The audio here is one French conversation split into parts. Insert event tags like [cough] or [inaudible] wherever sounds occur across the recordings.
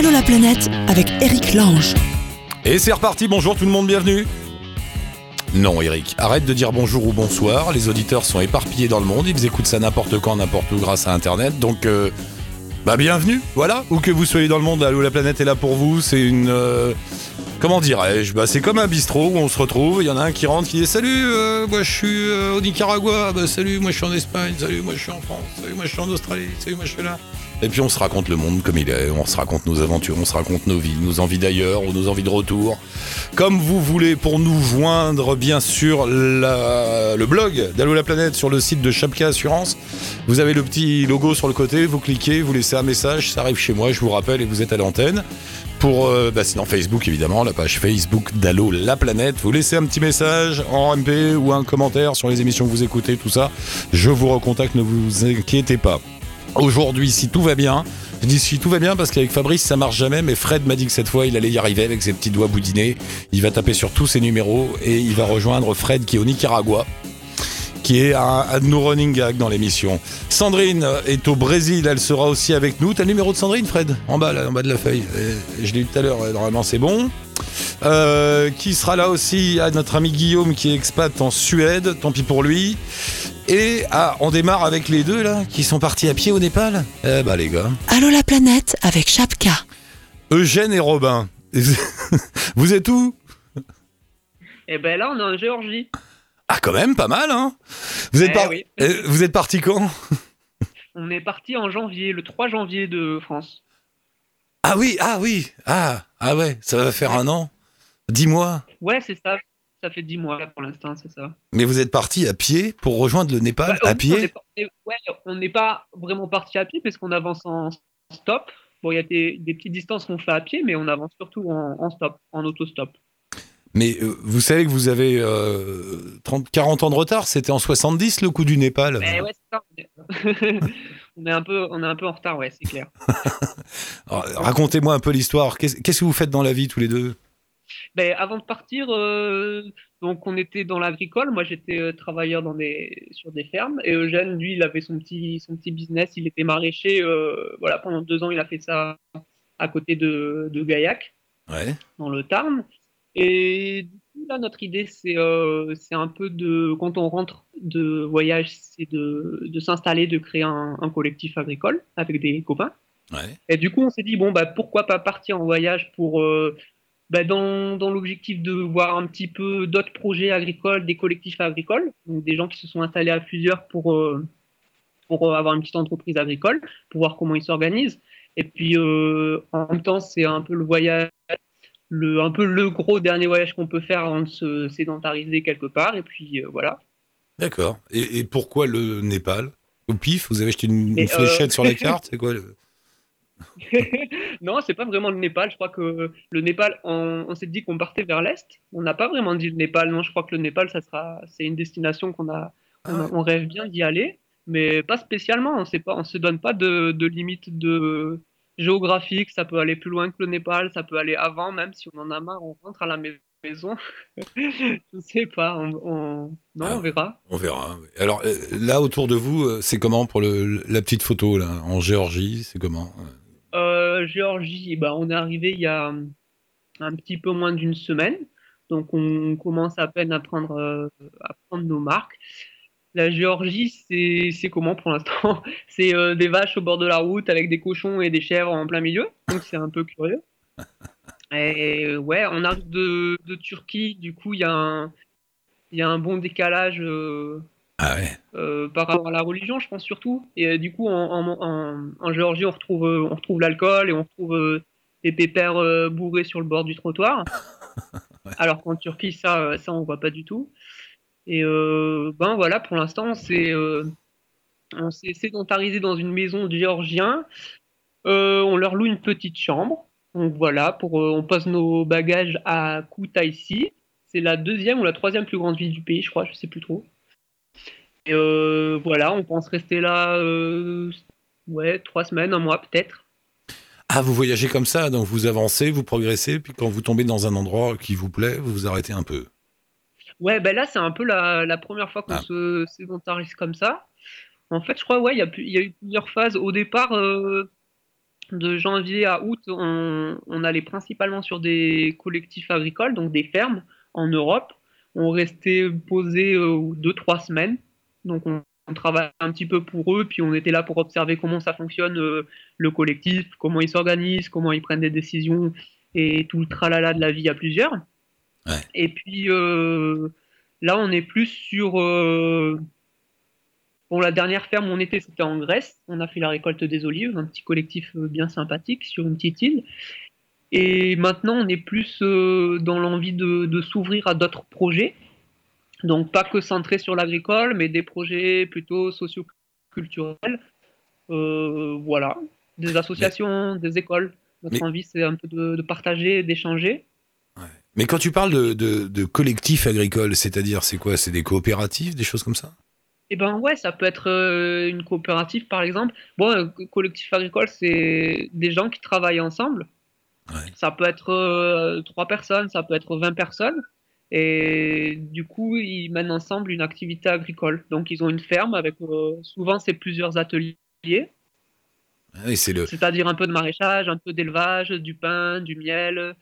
Allô la planète avec Eric Lange. Et c'est reparti, bonjour tout le monde, bienvenue. Non Eric, arrête de dire bonjour ou bonsoir, les auditeurs sont éparpillés dans le monde, ils écoutent ça n'importe quand, n'importe où grâce à Internet, donc euh, bah bienvenue, voilà, où que vous soyez dans le monde, Allô la planète est là pour vous, c'est une... euh, comment dirais-je? Bah, C'est comme un bistrot où on se retrouve, il y en a un qui rentre qui dit Salut, euh, moi je suis euh, au Nicaragua, bah, salut, moi je suis en Espagne, salut, moi je suis en France, salut, moi je suis en Australie, salut, moi je suis là. Et puis on se raconte le monde comme il est, on se raconte nos aventures, on se raconte nos vies, nos envies d'ailleurs ou nos envies de retour. Comme vous voulez pour nous joindre, bien sûr, le blog d'Allo la planète sur le site de Chapka Assurance. Vous avez le petit logo sur le côté, vous cliquez, vous laissez un message, ça arrive chez moi, je vous rappelle et vous êtes à l'antenne. Pour, euh, bah, sinon Facebook évidemment, la page Facebook d'Allo la planète. Vous laissez un petit message en MP ou un commentaire sur les émissions que vous écoutez, tout ça. Je vous recontacte, ne vous inquiétez pas. Aujourd'hui, si tout va bien, je dis si tout va bien parce qu'avec Fabrice ça marche jamais, mais Fred m'a dit que cette fois il allait y arriver avec ses petits doigts boudinés. Il va taper sur tous ses numéros et il va rejoindre Fred qui est au Nicaragua, qui est un, un de nos running gags dans l'émission. Sandrine est au Brésil, elle sera aussi avec nous. T'as le numéro de Sandrine, Fred? En bas, là, en bas de la feuille. Euh, Je l'ai eu tout à l'heure, euh, normalement c'est bon. Euh, qui sera là aussi à notre ami Guillaume qui est expat en Suède, tant pis pour lui. Et ah, on démarre avec les deux là qui sont partis à pied au Népal. Eh bah les gars. Allô la planète avec Chapka. Eugène et Robin. [laughs] Vous êtes où? Et ben là, on est en Géorgie. Ah quand même pas mal hein. Vous êtes Eh par- oui. Euh, vous êtes parti quand? On est parti en janvier, le 3 janvier de France. Ah oui, ah oui. Ah ah ouais, ça va faire un an. Dix mois. Ouais, c'est ça. Ça fait 10 mois là pour l'instant, c'est ça. Mais vous êtes parti à pied pour rejoindre le Népal Bah, à pied? on est ouais, on n'est pas vraiment parti à pied parce qu'on avance en stop. Bon, il y a des, des petites distances qu'on fait à pied, mais on avance surtout en, en stop, en autostop. Mais euh, vous savez que vous avez euh, 30, 40 ans de retard, c'était en 70 le coup du Népal. Mais ouais, c'est ça. [laughs] On est... un peu, on est un peu en retard, ouais, c'est clair. [laughs] Racontez-moi un peu l'histoire. Qu'est-ce que vous faites dans la vie tous les deux? Ben, avant de partir, euh, donc on était dans l'agricole. Moi, j'étais euh, travailleur dans des, sur des fermes. Et Eugène, lui, il avait son petit, son petit business. Il était maraîcher. euh, voilà, pendant deux ans, il a fait ça à côté de, de Gaillac, Ouais. dans le Tarn. Et du coup, là, notre idée, c'est euh, un peu de, quand on rentre de voyage, c'est de, de s'installer, de créer un, un collectif agricole avec des copains. Ouais. Et du coup, on s'est dit, bon, bah, pourquoi pas partir en voyage pour, euh, bah, dans, dans l'objectif de voir un petit peu d'autres projets agricoles, des collectifs agricoles, donc des gens qui se sont installés à plusieurs pour, euh, pour avoir une petite entreprise agricole, pour voir comment ils s'organisent. Et puis, euh, en même temps, c'est un peu le voyage, le, un peu le gros dernier voyage qu'on peut faire avant de se sédentariser quelque part. Et puis, euh, voilà. D'accord. Et, et pourquoi le Népal? Au pif, vous avez acheté une, une fléchette euh, sur la [laughs] carte C'est quoi le... [laughs] non, c'est pas vraiment le Népal. Je crois que le Népal, on, on s'est dit qu'on partait vers l'est. On n'a pas vraiment dit le Népal. Non, je crois que le Népal, ça sera, c'est une destination qu'on a, on, Ah ouais. on rêve bien d'y aller, mais pas spécialement. On on se donne pas de, de limite de géographique. Ça peut aller plus loin que le Népal. Ça peut aller avant, même si on en a marre, on rentre à la mais- maison. [laughs] je sais pas. On, on- non, Ah. on verra. On verra. Alors euh, là, autour de vous, euh, c'est comment pour le, la petite photo là En Géorgie, c'est comment Euh, Géorgie, ben, on est arrivé il y a un petit peu moins d'une semaine. Donc, on commence à peine à prendre, à prendre nos marques. La Géorgie, c'est comment pour l'instant? [laughs] C'est euh, des vaches au bord de la route avec des cochons et des chèvres en plein milieu. Donc, c'est un peu curieux. [laughs] Et ouais, on arrive de, de Turquie. Du coup, il y a un, il y a un bon décalage. euh, Ah ouais. euh, par rapport à la religion, je pense surtout. Et du coup, en, en, en, en Géorgie, on retrouve, on retrouve l'alcool et on retrouve des pépères bourrés sur le bord du trottoir. [laughs] Alors qu'en Turquie, ça, ça, on voit pas du tout. Et euh, ben voilà, pour l'instant, euh, on s'est sédentarisé dans une maison de. Euh, on leur loue une petite chambre. Donc voilà, pour, on pose nos bagages à Kutaisi. C'est la deuxième ou la troisième plus grande ville du pays, je crois, je sais plus trop. Et voilà, on pense rester là, ouais, trois semaines, un mois peut-être. Ah, vous voyagez comme ça, donc vous avancez, vous progressez, puis quand vous tombez dans un endroit qui vous plaît, vous vous arrêtez un peu. Ouais, ben là, c'est un peu la, la première fois qu'on Ah. se sédentarise comme ça. En fait, je crois, ouais, il y, a y eu plusieurs phases. Au départ, euh, de janvier à août, on, on, allait principalement sur des collectifs agricoles, donc des fermes en Europe. On restait posé euh, deux, trois semaines. Donc on, on travaillait un petit peu pour eux, puis on était là pour observer comment ça fonctionne, euh, le collectif, comment ils s'organisent, comment ils prennent des décisions et tout le tralala de la vie à plusieurs. Ouais. Et puis euh, là, on est plus sur. Euh, bon, la dernière ferme on était, c'était en Grèce. On a fait la récolte des olives, un petit collectif euh, bien sympathique sur une petite île. Et maintenant, on est plus euh, dans l'envie de, de s'ouvrir à d'autres projets. Donc, pas que centrés sur l'agricole, mais des projets plutôt socioculturels. Euh, voilà. Des associations, des écoles. Notre Mais- envie, c'est un peu de, de partager, d'échanger. Mais quand tu parles de, de, de collectifs agricoles, c'est-à-dire, c'est quoi? C'est des coopératives, des choses comme ça? Eh ben ouais, ça peut être euh, une coopérative par exemple. Bon, un co- collectif agricole, c'est des gens qui travaillent ensemble. Ouais. Ça peut être euh, trois personnes, ça peut être 20 personnes. Et du coup, ils mènent ensemble une activité agricole. Donc, ils ont une ferme avec euh, souvent c'est plusieurs ateliers, Ah, c'est le, c'est-à-dire un peu de maraîchage, un peu d'élevage, du pain, du miel, euh,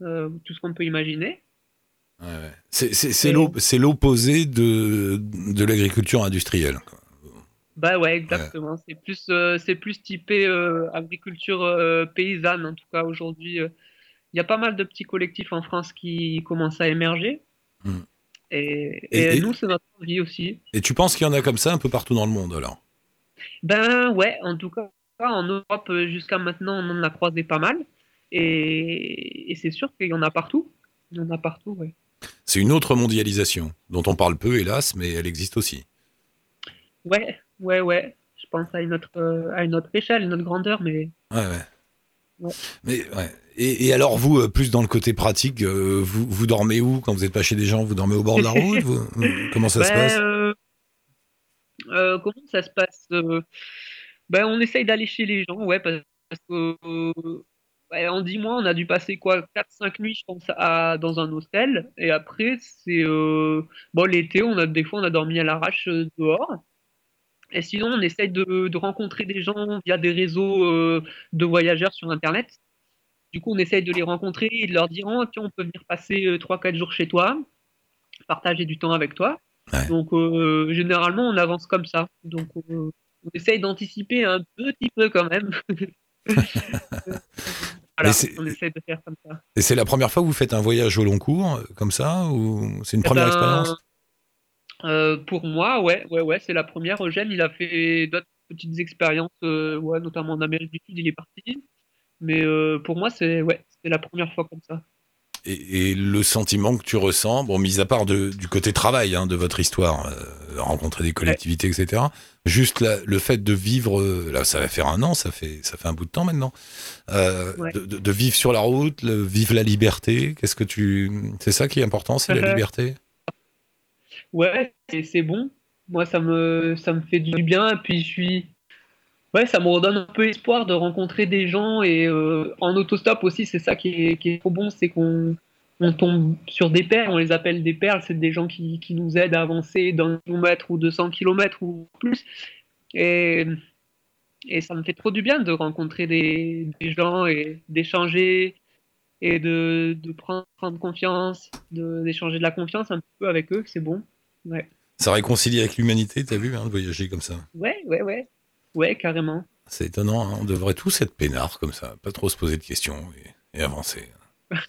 tout ce qu'on peut imaginer. ouais, ouais. c'est, l'opposé de, de l'agriculture industrielle. quoi. Bah ouais, exactement. C'est plus, euh, c'est plus typé euh, agriculture euh, paysanne, en tout cas aujourd'hui. euh. Il y a pas mal de petits collectifs en France qui commencent à émerger. Mm. Et, Et- et et- nous, c'est notre envie aussi. Et tu penses qu'il y en a comme ça un peu partout dans le monde alors? Ben ouais, en tout cas, en Europe, euh, jusqu'à maintenant, on en a croisé pas mal. Et, et c'est sûr qu'il y en a partout. Il y en a partout, ouais. C'est une autre mondialisation dont on parle peu, hélas, mais elle existe aussi. Ouais, ouais, ouais. Je pense à une autre, euh, à une autre échelle, une autre grandeur, mais Ouais, ouais. Ouais. Mais ouais. Et, et alors vous, euh, plus dans le côté pratique, euh, vous, vous dormez où quand vous n'êtes pas chez des gens? Vous dormez au bord de la [laughs] route? Vous- Comment ça se passe? euh, comment ça se passe ben, On essaye d'aller chez les gens, ouais, parce que en 10 mois, on a dû passer quoi 4-5 nuits, je pense, à, dans un hostel. Et après, c'est. euh, bon, l'été, on a, des fois, on a dormi à l'arrache euh, dehors. Et sinon, on essaye de, de rencontrer des gens via des réseaux euh, de voyageurs sur Internet. Du coup, on essaye de les rencontrer et de leur dire oh, tiens, on peut venir passer euh, 3-4 jours chez toi, partager du temps avec toi. Ouais. Donc, euh, généralement, on avance comme ça. Donc, on essaye d'anticiper un petit peu quand même. [laughs] [laughs] Voilà, on essaye de faire comme ça. Et c'est la première fois que vous faites un voyage au long cours, euh, comme ça Ou c'est une Eh première ben, expérience? euh, Pour moi, ouais, ouais, ouais, c'est la première. Eugène, il a fait d'autres petites expériences, euh, ouais, notamment en Amérique du Sud, il est parti. Mais euh, pour moi, c'est ouais, c'est la première fois comme ça. Et, et le sentiment que tu ressens, bon, mis à part de- du côté travail hein, de votre histoire, euh, rencontrer des collectivités, etc., juste la- le fait de vivre, euh, là ça va faire un an, ça fait, ça fait un bout de temps maintenant, euh, Ouais. de, vivre sur la route, le, vivre la liberté, qu'est-ce que tu... C'est ça qui est important, c'est la liberté? Ouais, c'est bon. Moi, ça me, ça me fait du bien. Et puis, je suis. Ouais, ça me redonne un peu espoir de rencontrer des gens. Et euh, en autostop aussi, c'est ça qui est, qui est trop bon c'est qu'on on tombe sur des perles. On les appelle des perles. C'est des gens qui, qui nous aident à avancer d'un kilomètre ou 200 kilomètres ou plus. Et, et ça me fait trop du bien de rencontrer des, des gens et d'échanger et de, de prendre, prendre confiance, de- d'échanger de la confiance un peu avec eux. C'est bon. Ouais. Ça réconcilie avec l'humanité, t'as vu, hein, de voyager comme ça. Ouais, ouais, ouais. Ouais, carrément. C'est étonnant, hein, on devrait tous être peinards comme ça, pas trop se poser de questions et, et avancer. [laughs]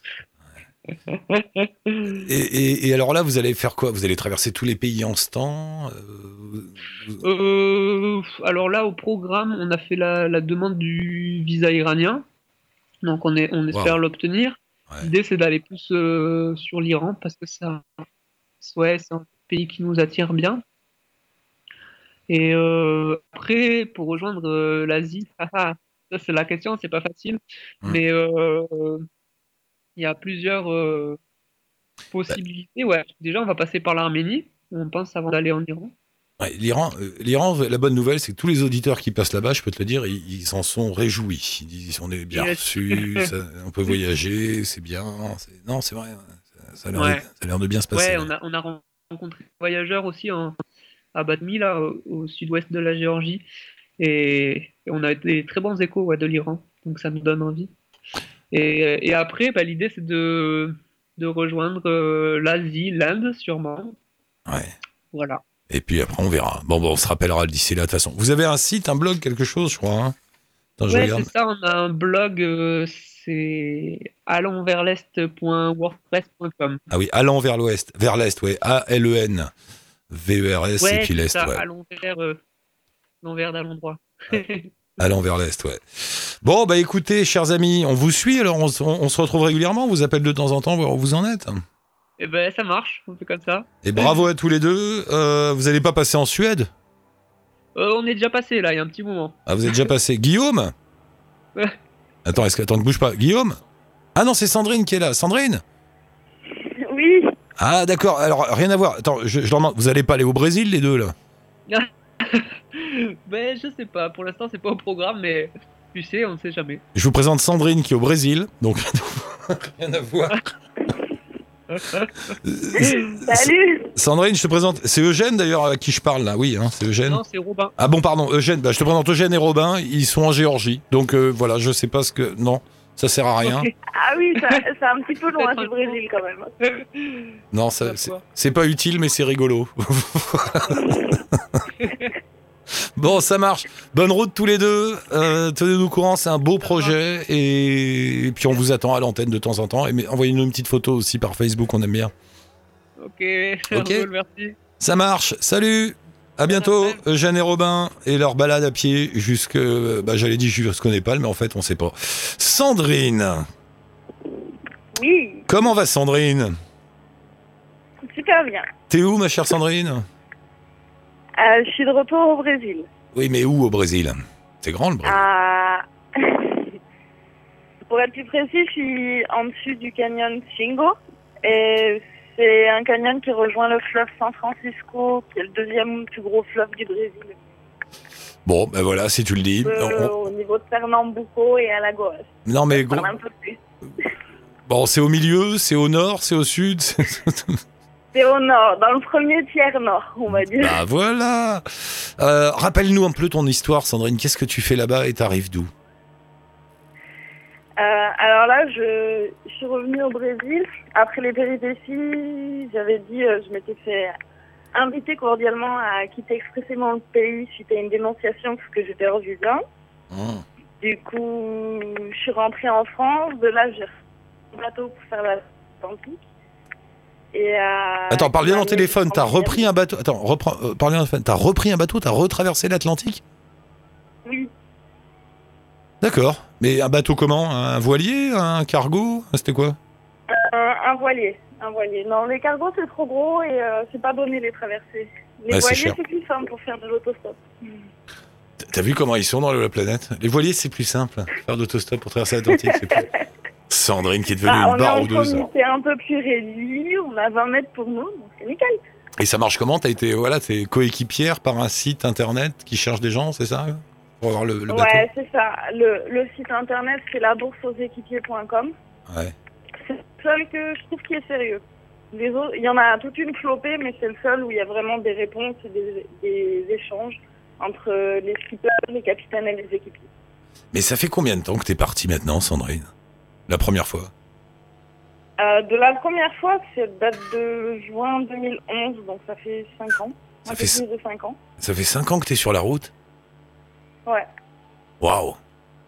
Et, et- et alors là, vous allez faire quoi? Vous allez traverser tous les pays en ce temps euh, vous- Euh, alors là, au programme, on a fait la, la demande du visa iranien. Donc on, est, on espère l'obtenir. Ouais. L'idée, c'est d'aller plus euh, sur l'Iran parce que ça, ouais, c'est un pays qui nous attire bien. Et euh, après, pour rejoindre euh, l'Asie, haha, [laughs] ça c'est la question, c'est pas facile. Hmm. Mais euh, il y a plusieurs possibilités. Ouais, déjà, on va passer par l'Arménie, on pense avant d'aller en Iran. Ouais, L'Iran, l'Iran, la bonne nouvelle, c'est que tous les auditeurs qui passent là-bas, je peux te le dire, ils s'en sont réjouis. Ils disent on est bien Yes. reçus, [laughs] ça- on peut voyager, c'est bien. Non, c'est vrai, ça, ça a l'air Ouais. de- ça a l'air de bien se passer. Ouais, on a, on a rencontré des voyageurs aussi en, à Batmi, là, au, au sud-ouest de la Géorgie. Et, et on a des très bons échos ouais, de l'Iran. donc ça me donne envie. Et, et après, bah, l'idée c'est de, de rejoindre euh, l'Asie, l'Inde sûrement. Ouais. Voilà. Et puis après, on verra. Bon, bon on se rappellera d'ici là, de toute façon. Vous avez un site, un blog, quelque chose, je crois. Hein? Attends, Ouais, c'est ça, on a un blog, euh, c'est allonsversl'est.wordpress.com. Ah oui, allant vers l'ouest, vers l'est, ouais. A-L-E-N. V-E-R-S Ouais, et puis c'est l'est, ça, ouais. allons vers euh, l'envers d'allons droit. Allant vers l'est, ouais. Bon, bah écoutez, chers amis, on vous suit, alors on, se- on se retrouve régulièrement, on vous appelle de temps en temps, voir où vous en êtes. Et ben ça marche, on fait comme ça. Et bravo à tous les deux. Euh, vous n'allez pas passer en Suède? Euh, on est déjà passé là, il y a un petit moment. Ah, vous êtes déjà passé. [laughs] Guillaume? Ouais. Attends, est-ce que. Attends, ne bouge pas. Guillaume? Ah non, c'est Sandrine qui est là. Sandrine? Ah, d'accord. Alors, rien à voir. Attends, je, je leur demande, vous allez pas aller au Brésil, les deux, là? [laughs] Ben je sais pas, pour l'instant c'est pas au programme, mais tu sais, on ne sait jamais. Je vous présente Sandrine qui est au Brésil, donc [laughs] rien à voir. [laughs] salut Sandrine, je te présente. C'est Eugène d'ailleurs à qui je parle là. Oui, hein, c'est Eugène. Non, c'est Robin. Ah bon, pardon, Eugène. Bah, je te présente Eugène et Robin. Ils sont en Géorgie. Donc euh, voilà, je sais pas ce que. Non, ça sert à rien. Ah oui, c'est un petit peu loin du Brésil quand même. Non, c'est- pas utile, mais c'est rigolo. [laughs] bon, ça marche. Bonne route tous les deux. Euh, Tenez-nous au courant, c'est un beau projet. Et... et puis on vous attend à l'antenne de temps en temps. Et envoyez-nous une petite photo aussi par Facebook, on aime bien. Ok, ça [laughs] Ok. roule, merci. Ça marche. Salut. À bientôt, après. Eugène et Robin et leur balade à pied jusque, bah, j'allais dire jusqu'au Népal, mais en fait on sait pas. Sandrine, Oui, comment va Sandrine? Super bien. T'es où ma chère Sandrine? Euh, je suis de retour au Brésil. Oui, mais où au Brésil? C'est grand le Brésil. À... [laughs] Pour être plus précis, je suis en dessus du canyon Chingo. Et c'est un canyon qui rejoint le fleuve San Francisco, qui est le deuxième plus gros fleuve du Brésil. Bon, ben voilà, si tu le dis. Euh, On- Au niveau de Pernambuco et Alagoas. Non mais gros, parle un peu plus. [laughs] bon, c'est au milieu, c'est au nord, c'est au sud. [laughs] c'est- au nord, dans le premier tiers nord, on va dire. bah voilà. Euh, Rappelle-nous un peu ton histoire, Sandrine. Qu'est-ce que tu fais là-bas et t'arrives d'où? Euh, alors là, je, je suis revenue au Brésil. Après les péripéties, j'avais dit, euh, je m'étais fait inviter cordialement à quitter expressément le pays suite à une dénonciation parce que j'étais hors visa. Hum. Du coup, je suis rentrée en France. De là, j'ai repris un bateau pour faire l'Atlantique. Et euh, Attends, parle bien dans le téléphone. T'as repris un bateau. Attends, reprends. euh, parle bien dans le téléphone. T'as repris un bateau. T'as retraversé l'Atlantique? Oui, D'accord. Mais un bateau comment? Un voilier? Un cargo? C'était quoi? Un, un voilier. Un voilier. Non, les cargos, c'est trop gros et euh, c'est pas donné les traverser. Les c'est voiliers, c'est plus simple pour faire de l'autostop. T'as vu comment ils sont dans la planète? Les voiliers, c'est plus simple. Faire d'autostop pour traverser l'Atlantique, c'est plus. [laughs] Sandrine qui est devenue Bah, une on est en baroudeuse. comité un peu plus réduit, on a 20 mètres pour nous, donc c'est nickel. Et ça marche comment? T'as été voilà, t'es coéquipière par un site internet qui cherche des gens, c'est ça? Pour avoir le, le ouais, c'est ça. Le, le site internet, c'est labourseauxéquipiers.com. Ouais. C'est le seul que je trouve qui est sérieux. Les autres, il y en a toute une flopée, mais c'est le seul où il y a vraiment des réponses et des, des échanges entre les skippers, les capitaines et les équipiers. Mais ça fait combien de temps que t'es partie maintenant, Sandrine? La première fois? Euh, de la première fois, c'est date de juin 2011, donc ça fait 5 ans. Ça fait plus de 5 ans. Ça fait 5 ans que t'es sur la route? Ouais. Waouh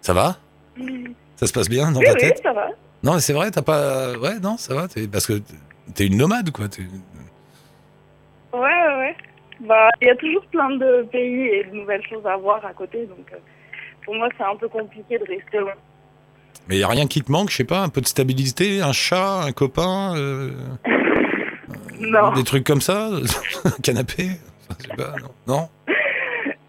Ça va? Oui, Ça se passe bien dans oui, ta tête? ça va. Non, mais c'est vrai, t'as pas. Ouais, non, ça va. Parce que t'es une nomade, quoi. Ouais, ouais, ouais. Bah, il y a toujours plein de pays et de nouvelles choses à voir à côté, donc euh, pour moi, c'est un peu compliqué de rester loin. Mais y a rien qui te manque, je sais pas, un peu de stabilité, un chat, un copain, euh, [laughs] Non, des trucs comme ça, [laughs] un canapé, Enfin, pas, non, non?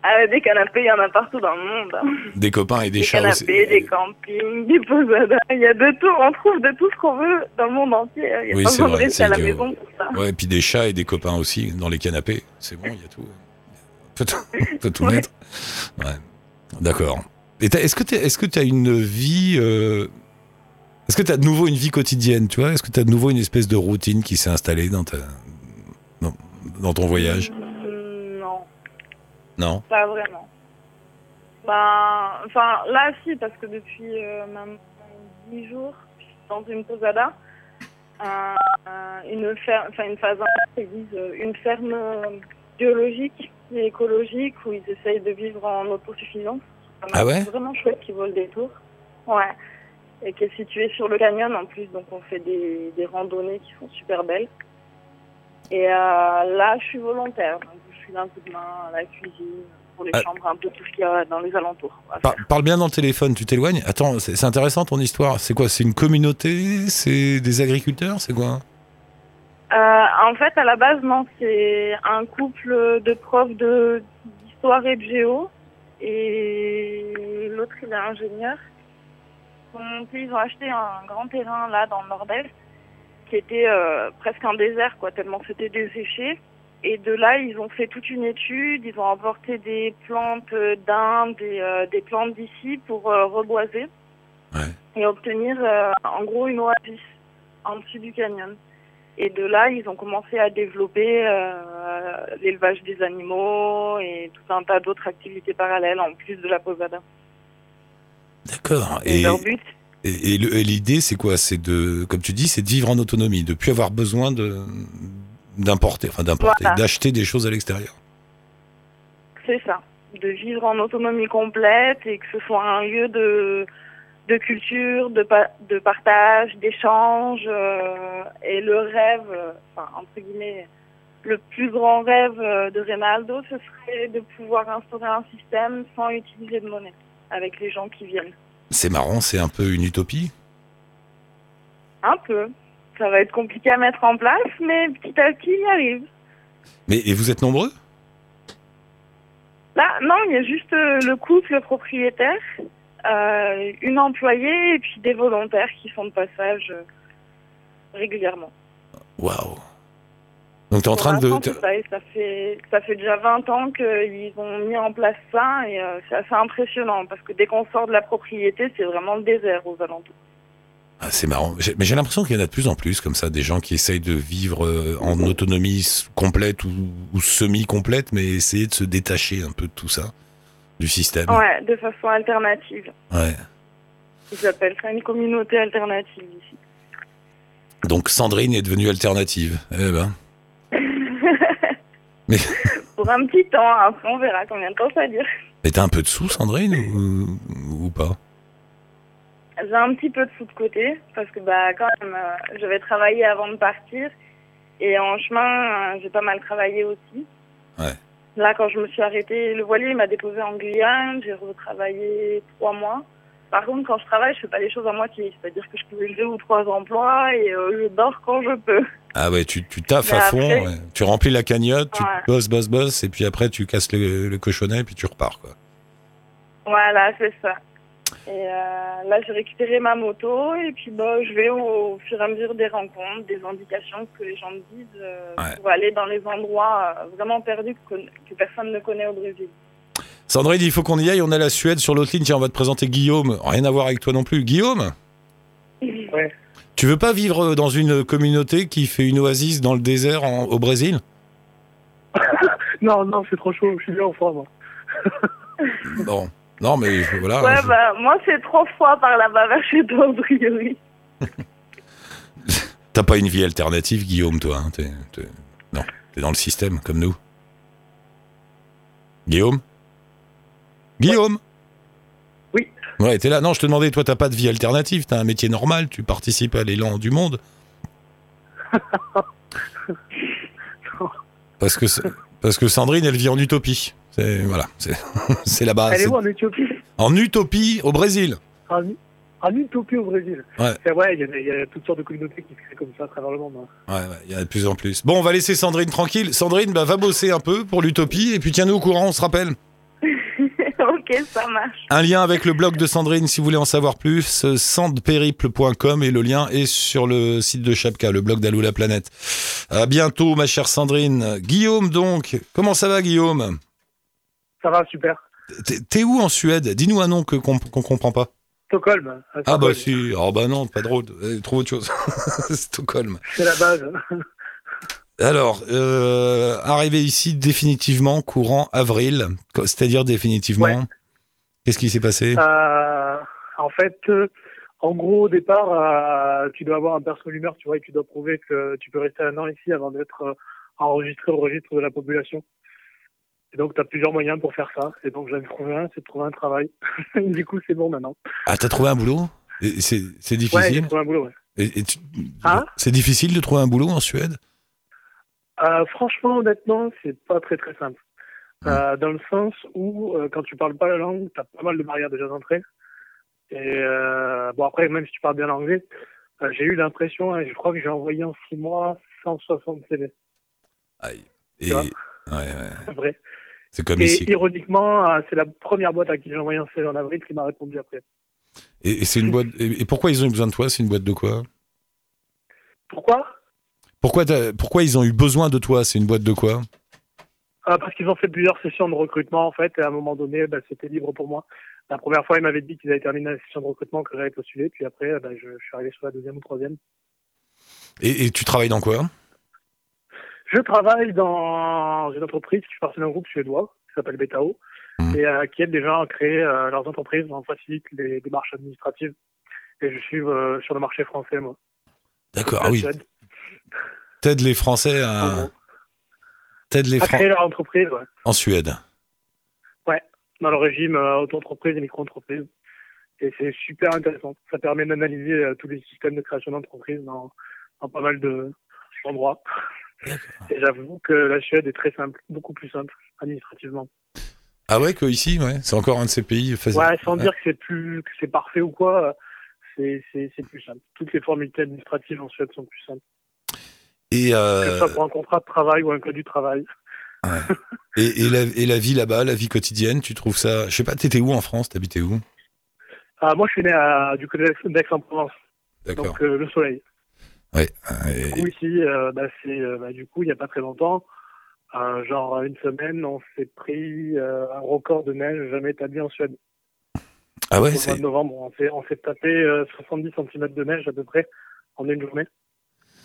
Ah, des canapés, il y en a partout dans le monde. Des copains et des, Des chats canapés, aussi. des campings, des posadas, il y a de tout, on trouve de tout ce qu'on veut dans le monde entier. Il n'y a Oui, pas c'est besoin de vrai, rester à la c'est que- maison pour ça. Ouais, et puis des chats et des copains aussi dans les canapés. C'est bon, il y a tout. On peut tout, on peut tout Ouais. mettre. Ouais. D'accord. Est-ce que tu as une vie euh, Est-ce que tu as de nouveau une vie quotidienne, tu vois? Est-ce que tu as de nouveau une espèce de routine qui s'est installée dans ta dans, dans ton voyage? Non, pas vraiment. Bah, enfin, là, si, parce que depuis euh, maintenant 10 jours, je suis dans une posada. Euh, euh, une, ferme, enfin, une phase ils disent euh, une ferme biologique et écologique où ils essayent de vivre en autosuffisance. C'est Ah ouais? vraiment chouette qui vaut le détour. Ouais. Et qui est situé sur le canyon en plus, donc on fait des, des randonnées qui sont super belles. Et euh, là, je suis volontaire, donc de main à la cuisine, pour les Ah. chambres, un peu tout ce qu'il y a dans les alentours. Par- parle bien dans le téléphone, tu t'éloignes. Attends, c'est intéressant ton histoire. C'est quoi C'est une communauté? C'est des agriculteurs? C'est quoi Euh, en fait, à la base, non, c'est un couple de profs de d'histoire et de géo, et l'autre, il est ingénieur. Ils ont, monté- ils ont acheté un grand terrain là dans le nord-est, qui était euh, presque un désert, quoi, tellement c'était desséché. Et de là, ils ont fait toute une étude, ils ont emporté des plantes euh, d'Inde, des, euh, des plantes d'ici pour euh, reboiser Ouais. et obtenir euh, en gros une oasis en dessus du canyon. Et de là, ils ont commencé à développer l'élevage des animaux et tout un tas d'autres activités parallèles en plus de la posada. D'accord. Et, Et, leur but, et- et l'idée, c'est quoi? C'est de, comme tu dis, c'est de vivre en autonomie, de plus avoir besoin de d'importer, enfin d'importer, Voilà. d'acheter des choses à l'extérieur. c'est ça, de vivre en autonomie complète et que ce soit un lieu de, de culture, de, pa- de partage, d'échange. euh, et le rêve, euh, enfin, entre guillemets, le plus grand rêve euh, de Reynaldo, ce serait de pouvoir instaurer un système sans utiliser de monnaie avec les gens qui viennent. C'est marrant, c'est un peu une utopie? Un peu. Ça va être compliqué à mettre en place, mais petit à petit, il y arrive. Mais et vous êtes nombreux? Là, non, il y a juste euh, le couple propriétaire, euh, une employée et puis des volontaires qui font de passage euh, régulièrement. Waouh. Donc t'es en Pour train de, ça, fait ça fait déjà 20 ans qu'ils ont mis en place ça et euh, c'est assez impressionnant parce que dès qu'on sort de la propriété, c'est vraiment le désert aux alentours. Ah, c'est marrant. Mais j'ai l'impression qu'il y en a de plus en plus comme ça, des gens qui essayent de vivre euh, en autonomie complète ou, ou semi-complète, mais essayer de se détacher un peu de tout ça, du système. Ouais, de façon alternative. Ouais. Ils appellent ça une communauté alternative ici. Donc Sandrine est devenue alternative. Eh ben. [laughs] Mais, Pour un petit temps, après on verra combien de temps ça dure. mais t'as un peu de sous, Sandrine, ou, ou pas? J'ai un petit peu de sous de côté parce que bah quand même euh, je vais travailler avant de partir et en chemin euh, j'ai pas mal travaillé aussi. Ouais. Là quand je me suis arrêtée, le voilier il m'a déposé en Guyane, j'ai retravaillé trois mois. Par contre quand je travaille je fais pas les choses à moitié, c'est-à-dire que je peux deux ou trois emplois et euh, je dors quand je peux. Ah ouais, tu, tu taffes Mais à fond, après- ouais. tu remplis la cagnotte, tu Ouais. bosses, bosses, bosses, et puis après tu casses le, le cochonnet, et puis tu repars, quoi. Voilà c'est ça. Et euh, là j'ai récupéré ma moto et puis bah je vais au, au fur et à mesure des rencontres, des indications que les gens me disent euh, Ouais. pour aller dans les endroits euh, vraiment perdus que, que personne ne connaît au Brésil. Sandrine, il faut qu'on y aille, on a la Suède sur l'autre ligne, tiens, on va te présenter Guillaume. Rien à voir avec toi non plus. Guillaume [laughs] Ouais. Tu veux pas vivre dans une communauté qui fait une oasis dans le désert en- au Brésil [laughs] Non, non, c'est trop chaud, je suis bien en forme. Bon. Non, mais voilà. Ouais, je- bah, moi, c'est trop froid par là-bas vers chez toi, a priori. T'as pas une vie alternative, Guillaume, toi. hein. Non, t'es dans le système, comme nous. Guillaume? Guillaume? Oui. Ouais, t'es là. Non, je te demandais, toi, t'as pas de vie alternative. T'as un métier normal. Tu participes à l'élan du monde. [laughs] Parce que, c'est- parce que Sandrine, elle vit en utopie. C'est voilà, c'est [laughs] est C'est- où en Éthiopie? En utopie au Brésil. en, en Utopie au Brésil. Ouais. C'est vrai, il y, a- y toutes sortes de communautés qui se créent comme ça à travers le monde. hein. Ouais, ouais, il y en a de plus en plus. Bon, on va laisser Sandrine tranquille. Sandrine, bah, va bosser un peu pour l'utopie et puis tiens-nous au courant, on se rappelle. [laughs] ok, ça marche. Un lien avec le blog de Sandrine si vous voulez en savoir plus, sandpériple.com et le lien est sur le site de Chapka, le blog d'Alou la planète. À bientôt, ma chère Sandrine. Guillaume, donc, comment ça va, Guillaume? Ça va, super. T'es- où en Suède? Dis-nous un nom qu'on qu'on comprend pas. Stockholm. Ah Stockholm. bah si, oh bah non, pas drôle, trouve autre chose. [laughs] Stockholm. C'est la base. Alors, euh, arrivé ici définitivement courant avril, c'est-à-dire définitivement. Ouais. Qu'est-ce qui s'est passé? Euh, en fait, euh, en gros, au départ, euh, tu dois avoir un perso humeur, tu vois, et tu dois prouver que tu peux rester un an ici avant d'être enregistré au registre de la population. Et donc, tu as plusieurs moyens pour faire ça. Et donc, j'en ai trouvé un, c'est de trouver un travail. [laughs] du coup, c'est bon maintenant. Ah, t'as trouvé un boulot? C'est c'est Ouais, j'ai difficile? trouvé un boulot, ouais. Et- et tu- Hein? C'est difficile de trouver un boulot en Suède? Euh, franchement, honnêtement, c'est pas très très simple. Euh, dans le sens où, euh, quand tu parles pas la langue, t'as pas mal de barrières déjà d'entrée. Et bon, après, même si tu parles bien l'anglais, j'ai eu l'impression, et je crois que j'ai envoyé en six mois 160 CV. Aïe. Et... Ouais, vrai. C'est comme Et ici. ironiquement, euh, c'est la première boîte à qui j'ai envoyé un CV en avril qui m'a répondu après. Et, et c'est une boîte. Et, pourquoi ils ont eu besoin de toi? C'est une boîte de quoi? Pourquoi? Pourquoi, pourquoi ils ont eu besoin de toi? C'est une boîte de quoi? Euh, Parce qu'ils ont fait plusieurs sessions de recrutement, en fait, et à un moment donné, bah, c'était libre pour moi. La première fois, ils m'avaient dit qu'ils avaient terminé la session de recrutement, que j'avais postulé, puis après, bah, je, je suis arrivé sur la deuxième ou troisième. et, et tu travailles dans quoi? Je travaille dans une entreprise qui fait partie d'un groupe suédois qui s'appelle Betao Mhm. et euh, qui aide des gens à créer euh, leurs entreprises, on facilite les démarches administratives. Et je suis euh, sur le marché français, moi. D'accord, À ah oui. T'aides les Français en à. T'aides les À Français créer leur entreprise, ouais. en Suède. dans le régime auto-entreprise et micro-entreprise. Et c'est super intéressant. Ça permet d'analyser tous les systèmes de création d'entreprise dans, dans pas mal de d'endroits. Et j'avoue que la Suède est très simple, beaucoup plus simple administrativement. Ah ouais, que ici, ouais. C'est encore un de ces pays. faciles. Ouais, sans dire que c'est plus que c'est parfait ou quoi, c'est plus simple. Toutes les formalités administratives en Suède sont plus simples. Et, Que euh, ce soit pour un contrat de travail ou un code du travail. [laughs] et, et la, et la vie là-bas, la vie quotidienne, tu trouves ça. Je sais pas, t'étais où en France? T'habitais où? Ah, moi, je suis né à, du côté d'Aix-en-Provence, D'accord. donc euh, le soleil. Ouais. Du Et- coup, ici, euh, bah, c'est, euh, bah, du coup, il n'y a pas très longtemps, euh, genre une semaine, on s'est pris euh, un record de neige jamais établi en Suède. Ah ouais, c'est. novembre, on s'est, on s'est tapé euh, 70 cm de neige à peu près en une journée.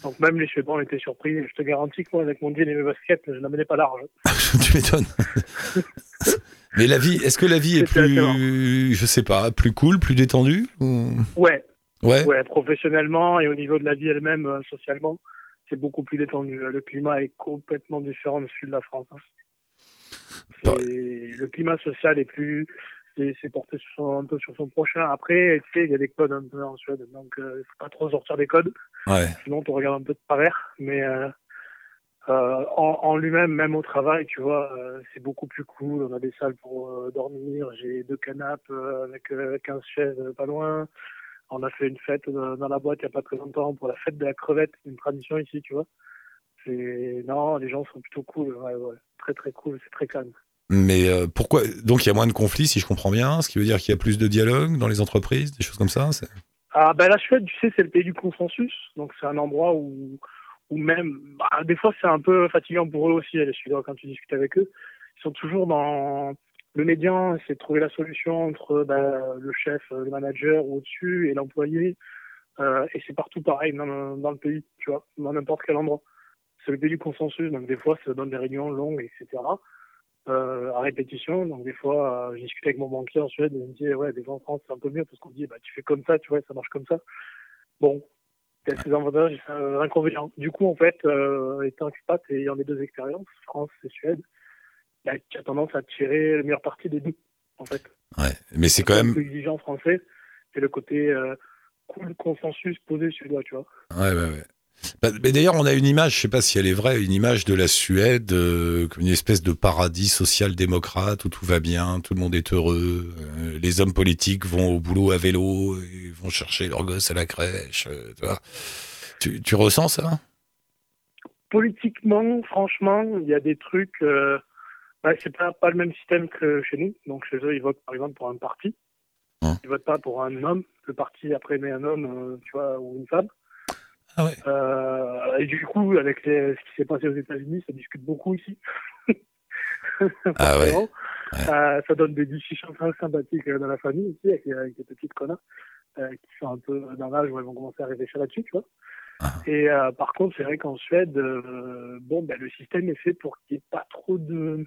Donc même les Suédois ont été surpris. Je te garantis que moi, avec mon jean et mes baskets, je n'amenais pas large. [laughs] tu m'étonnes. [laughs] Mais la vie, est-ce que la vie est plus, je sais pas, plus cool, plus détendue ou- Ouais, Ouais. ouais, professionnellement et au niveau de la vie elle-même, euh, socialement, c'est beaucoup plus détendu. Le climat est complètement différent du sud de la France. hein. Bah. Le climat social est plus, c'est c'est porté sur son- un peu sur son prochain. Après, tu sais, il y a des codes un peu en Suède, donc il faut pas trop sortir des codes, Ouais. sinon tu regardes un peu de travers. Mais euh, euh, en, en lui-même, même au travail, tu vois, euh, c'est beaucoup plus cool. On a des salles pour euh, dormir, j'ai deux canapes euh, avec euh, 15 chaises euh, pas loin. On a fait une fête dans la boîte il n'y a pas très longtemps pour la fête de la crevette, une tradition ici, tu vois. C'est non, les gens sont plutôt cool, ouais, ouais. très très cool, c'est très calme. Mais euh, pourquoi Donc il y a moins de conflits, si je comprends bien, ce qui veut dire qu'il y a plus de dialogue dans les entreprises, des choses comme ça. Ah ben la Suède, tu sais, c'est le pays du consensus, donc c'est un endroit où, où même, bah, des fois c'est un peu fatigant pour eux aussi, les Suédois, quand tu discutes avec eux, ils sont toujours dans le médian, c'est de trouver la solution entre bah, le chef, le manager au-dessus et l'employé, euh, et c'est partout pareil dans le, pays, tu vois, dans n'importe quel endroit. C'est le pays du consensus, donc des fois ça donne des réunions longues, etc. Euh, à répétition, donc des fois, euh, j'ai discuté avec mon banquier en Suède et il me dit ouais, des fois en France c'est un peu mieux parce qu'on dit bah tu fais comme ça, tu vois, ça marche comme ça. Bon, il y a ses avantages et ses inconvénients. Du coup, en fait, euh, étant expat et ayant les deux expériences, France et Suède, bah, tu as tendance à tirer le meilleur parti des deux, en fait. Ouais. Mais c'est quand même. peu exigeant français et le côté euh, cool consensus posé suédois, tu vois. Ouais, ouais, ouais. Bah, mais d'ailleurs, on a une image, je sais pas si elle est vraie, une image de la Suède euh, comme une espèce de paradis social-démocrate où tout va bien, tout le monde est heureux, euh, les hommes politiques vont au boulot à vélo, ils vont chercher leurs gosses à la crèche, tu vois. Tu, tu ressens ça? Politiquement, franchement, il y a des trucs. Euh, bah, c'est pas, pas le même système que chez nous. Donc chez eux, ils votent par exemple pour un parti. Hein. Ils votent pas pour un homme. Le parti après met un homme, euh, tu vois, ou une femme. Ah ouais. Euh, et du coup, avec les- ce qui s'est passé aux États-Unis, ça discute beaucoup ici. [laughs] Ah ouais. Euh, ça donne des discussions très sympathiques euh, dans la famille ici, avec, avec des petites connards euh, qui sont un peu dans l'âge où elles vont commencer à réfléchir là-dessus, tu vois. Ah. Et euh, par contre, c'est vrai qu'en Suède, euh, bon, ben, le système est fait pour qu'il n'y ait pas trop de,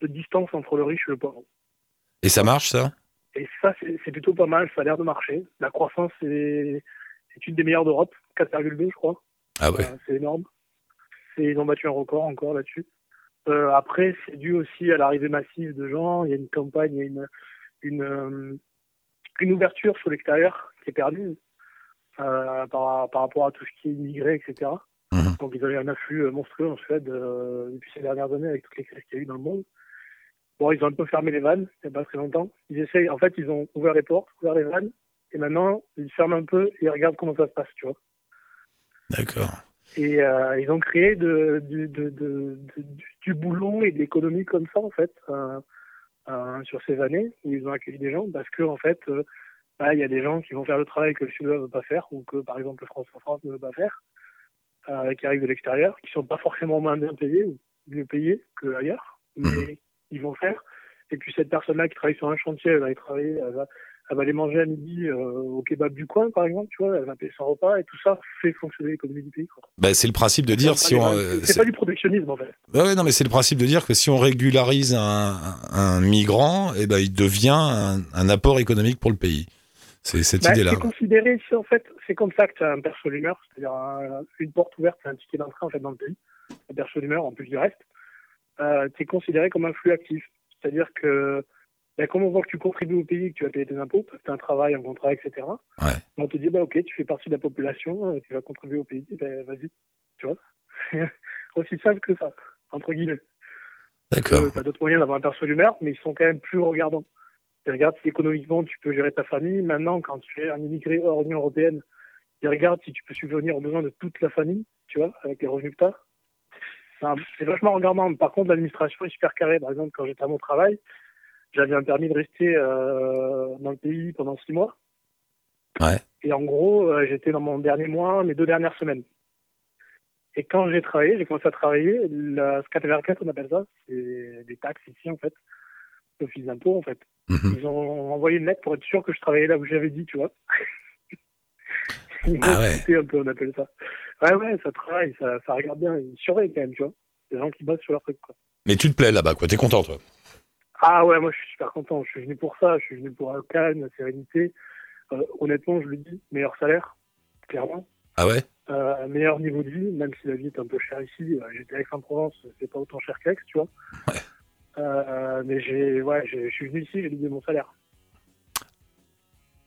de distance entre le riche et le pauvre. Et ça marche, ça? Et ça, c'est plutôt pas mal, ça a l'air de marcher. La croissance est, c'est une des meilleures d'Europe, 4,2 je crois. Ah ouais. Euh, c'est énorme. Ils ont battu un record encore là-dessus. Euh, après, c'est dû aussi à l'arrivée massive de gens. Il y a une campagne, il y a une, une, euh, une ouverture sur l'extérieur qui est perdue par, par rapport à tout ce qui est immigré, etc. Mhm. Donc ils avaient un afflux monstrueux en Suède depuis ces dernières années avec toutes les crises qu'il y a eu dans le monde. Bon, ils ont un peu fermé les vannes il n'y a pas très longtemps. Ils essayent, en fait, ils ont ouvert les portes, ouvert les vannes, et maintenant ils ferment un peu et ils regardent comment ça se passe, tu vois. D'accord. Et euh, ils ont créé de, du- de, de, de- du, du boulot et de l'économie comme ça, en fait, euh, euh, sur ces années où ils ont accueilli des gens, parce que, en fait, bah, il y a des gens qui vont faire le travail que le Suédois ne veut pas faire, ou que, par exemple, le Français en France ne veut pas faire, qui arrivent de l'extérieur, qui sont pas forcément moins bien payés ou mieux payés qu'ailleurs, mais ils vont faire. Et puis cette personne-là qui travaille sur un chantier, elle va y travailler, elle va, elle va aller manger à midi euh, au kebab du coin, par exemple, tu vois, elle va payer son repas, et tout ça fait fonctionner l'économie du pays. quoi. Bah, c'est le principe de dire si on. euh, c'est pas du protectionnisme en fait. Ouais, ouais, non, mais c'est le principe de dire que si on régularise un, un migrant, eh ben, il devient un, un apport économique pour le pays. C'est cette Bah, idée-là. c'est considéré en fait, c'est comme ça que tu as un perso d'humeur, c'est-à-dire un- une porte ouverte, un ticket d'entrée en fait dans le pays, un perso d'humeur en plus du reste. Euh, tu es considéré comme un flux actif, c'est-à-dire que bah, comme on voit que tu contribues au pays, que tu vas payer tes impôts, parce que tu as un travail, un contrat, etc. Ouais. On te dit bah ok, tu fais partie de la population, euh, tu vas contribuer au pays, ben, vas-y, tu vois. [laughs] Aussi simple que ça, entre guillemets. D'accord. Tu as d'autres moyens d'avoir un perso d'humeur, mais ils sont quand même plus regardants. Ils regardent si économiquement tu peux gérer ta famille. Maintenant, quand tu es un immigré hors Union Européenne, ils regardent si tu peux subvenir aux besoins de toute la famille, tu vois, avec les revenus que tu as. C'est vachement regardant. Par contre, l'administration est super carrée. Par exemple, quand j'étais à mon travail, j'avais un permis de rester euh, dans le pays pendant six mois. Ouais. Et en gros, euh, j'étais dans mon dernier mois, mes deux dernières semaines. Et quand j'ai travaillé, j'ai commencé à travailler, la skatteverket, on appelle ça, c'est des taxes ici en fait, l'office d'impôt en fait. Mhm. Ils ont envoyé une lettre pour être sûr que je travaillais là où j'avais dit, tu vois. Ah ouais. un peu, on appelle ça. Ouais, ouais, ça travaille, ça, ça regarde bien, ils surveillent quand même, tu vois. Des gens qui bossent sur leur truc, quoi. Mais tu te plais là-bas, quoi. T'es content, toi. Ah ouais, moi je suis super content. Je suis venu pour ça. Je suis venu pour un calme, la sérénité. Euh, honnêtement, je le dis, meilleur salaire, clairement. Ah ouais? Euh, meilleur niveau de vie, même si la vie est un peu chère ici. Euh, J'étais à Aix-en-Provence, c'est pas autant cher qu'Aix, tu vois. Ouais. Euh, mais j'ai, ouais, je suis venu ici, j'ai doublé mon salaire.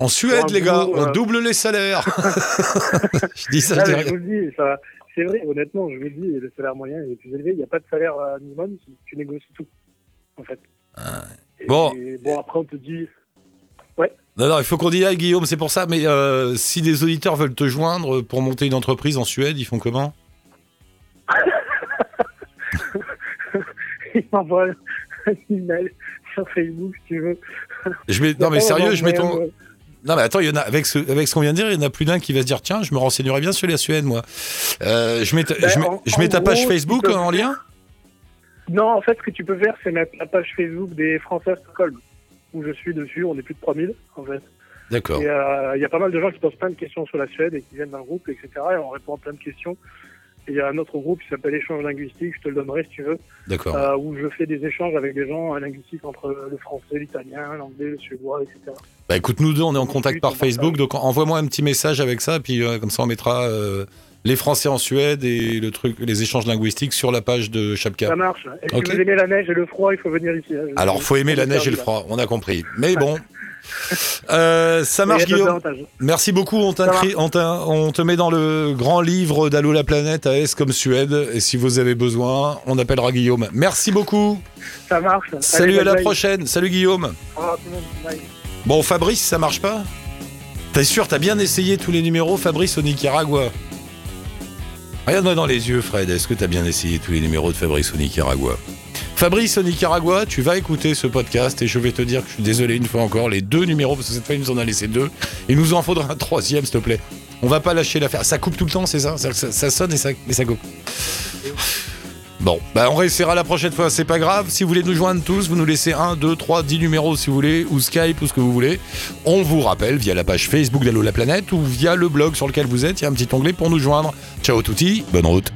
En Suède, les gars, boulot, on euh, double les salaires. [laughs] je dis ça, Ah, je dis mais je rien. vous le dis, ça, c'est vrai, honnêtement, je vous le dis, le salaire moyen est plus élevé. Il n'y a pas de salaire euh, minimum, tu, négocies tout, en fait. Et- Bon. et bon, après, on te dit, Non, non, il faut qu'on y aille, Guillaume, c'est pour ça. Mais euh, si des auditeurs veulent te joindre pour monter une entreprise en Suède, ils font comment? [laughs] Il m'envoie un email sur Facebook, si tu veux. je mets... Non, mais sérieux, je mets ton. Non, mais attends, il y en a, avec ce, avec ce qu'on vient de dire, il y en a plus d'un qui va se dire tiens, je me renseignerai bien sur la Suède, moi. Euh, je mets ta, Ben, je mets, en- je mets en ta page Facebook peux en lien? Non, en fait, ce que tu peux faire, c'est mettre la page Facebook des Français à Stockholm, où je suis dessus. On est plus de 3000, en fait. D'accord. Euh, il y a pas mal de gens qui posent plein de questions sur la Suède et qui viennent d'un groupe, etc. Et on répond à plein de questions. Il y a un autre groupe qui s'appelle Échange linguistique, je te le donnerai si tu veux, D'accord. euh, où je fais des échanges avec des gens euh, linguistiques entre le français, l'italien, l'anglais, le suédois, etc. Bah écoute, nous deux, on est en contact par. Facebook, donc envoie-moi un petit message avec ça, puis euh, comme ça on mettra euh, les Français en Suède et le truc, les échanges linguistiques sur la page de Chapka. Ça marche. Et si vous aimez la neige et le froid, il faut venir ici. hein. Alors, faut aimer la neige et le froid, on a compris. Mais [laughs] bon, Euh, ça marche, Guillaume. Merci beaucoup. On, te met dans le grand livre d'Allo la planète à S comme Suède. Et si vous avez besoin, on appellera Guillaume. Merci beaucoup. Ça marche. Salut, Allez, à la bye prochaine. Salut, Guillaume. Bon, Fabrice, ça marche pas? T'es sûr, t'as bien essayé tous les numéros, Fabrice, au Nicaragua? Regarde-moi dans les yeux, Fred. Est-ce que t'as bien essayé tous les numéros de Fabrice au Nicaragua? Fabrice au Nicaragua, tu vas écouter ce podcast et je vais te dire que je suis désolé une fois encore, les deux numéros, parce que cette fois il nous en a laissé deux, il nous en faudra un troisième, s'il te plaît. On va pas lâcher l'affaire. Ça coupe tout le temps, c'est ça? Ça, ça- ça sonne et ça, et ça coupe. Bon, bah on réussira la prochaine fois, c'est pas grave. Si vous voulez nous joindre tous, vous nous laissez 1, 2, 3, 10 numéros si vous voulez, ou Skype, ou ce que vous voulez. On vous rappelle via la page Facebook d'Allo la planète ou via le blog sur lequel vous êtes, il y a un petit onglet pour nous joindre. Ciao touti, bonne route.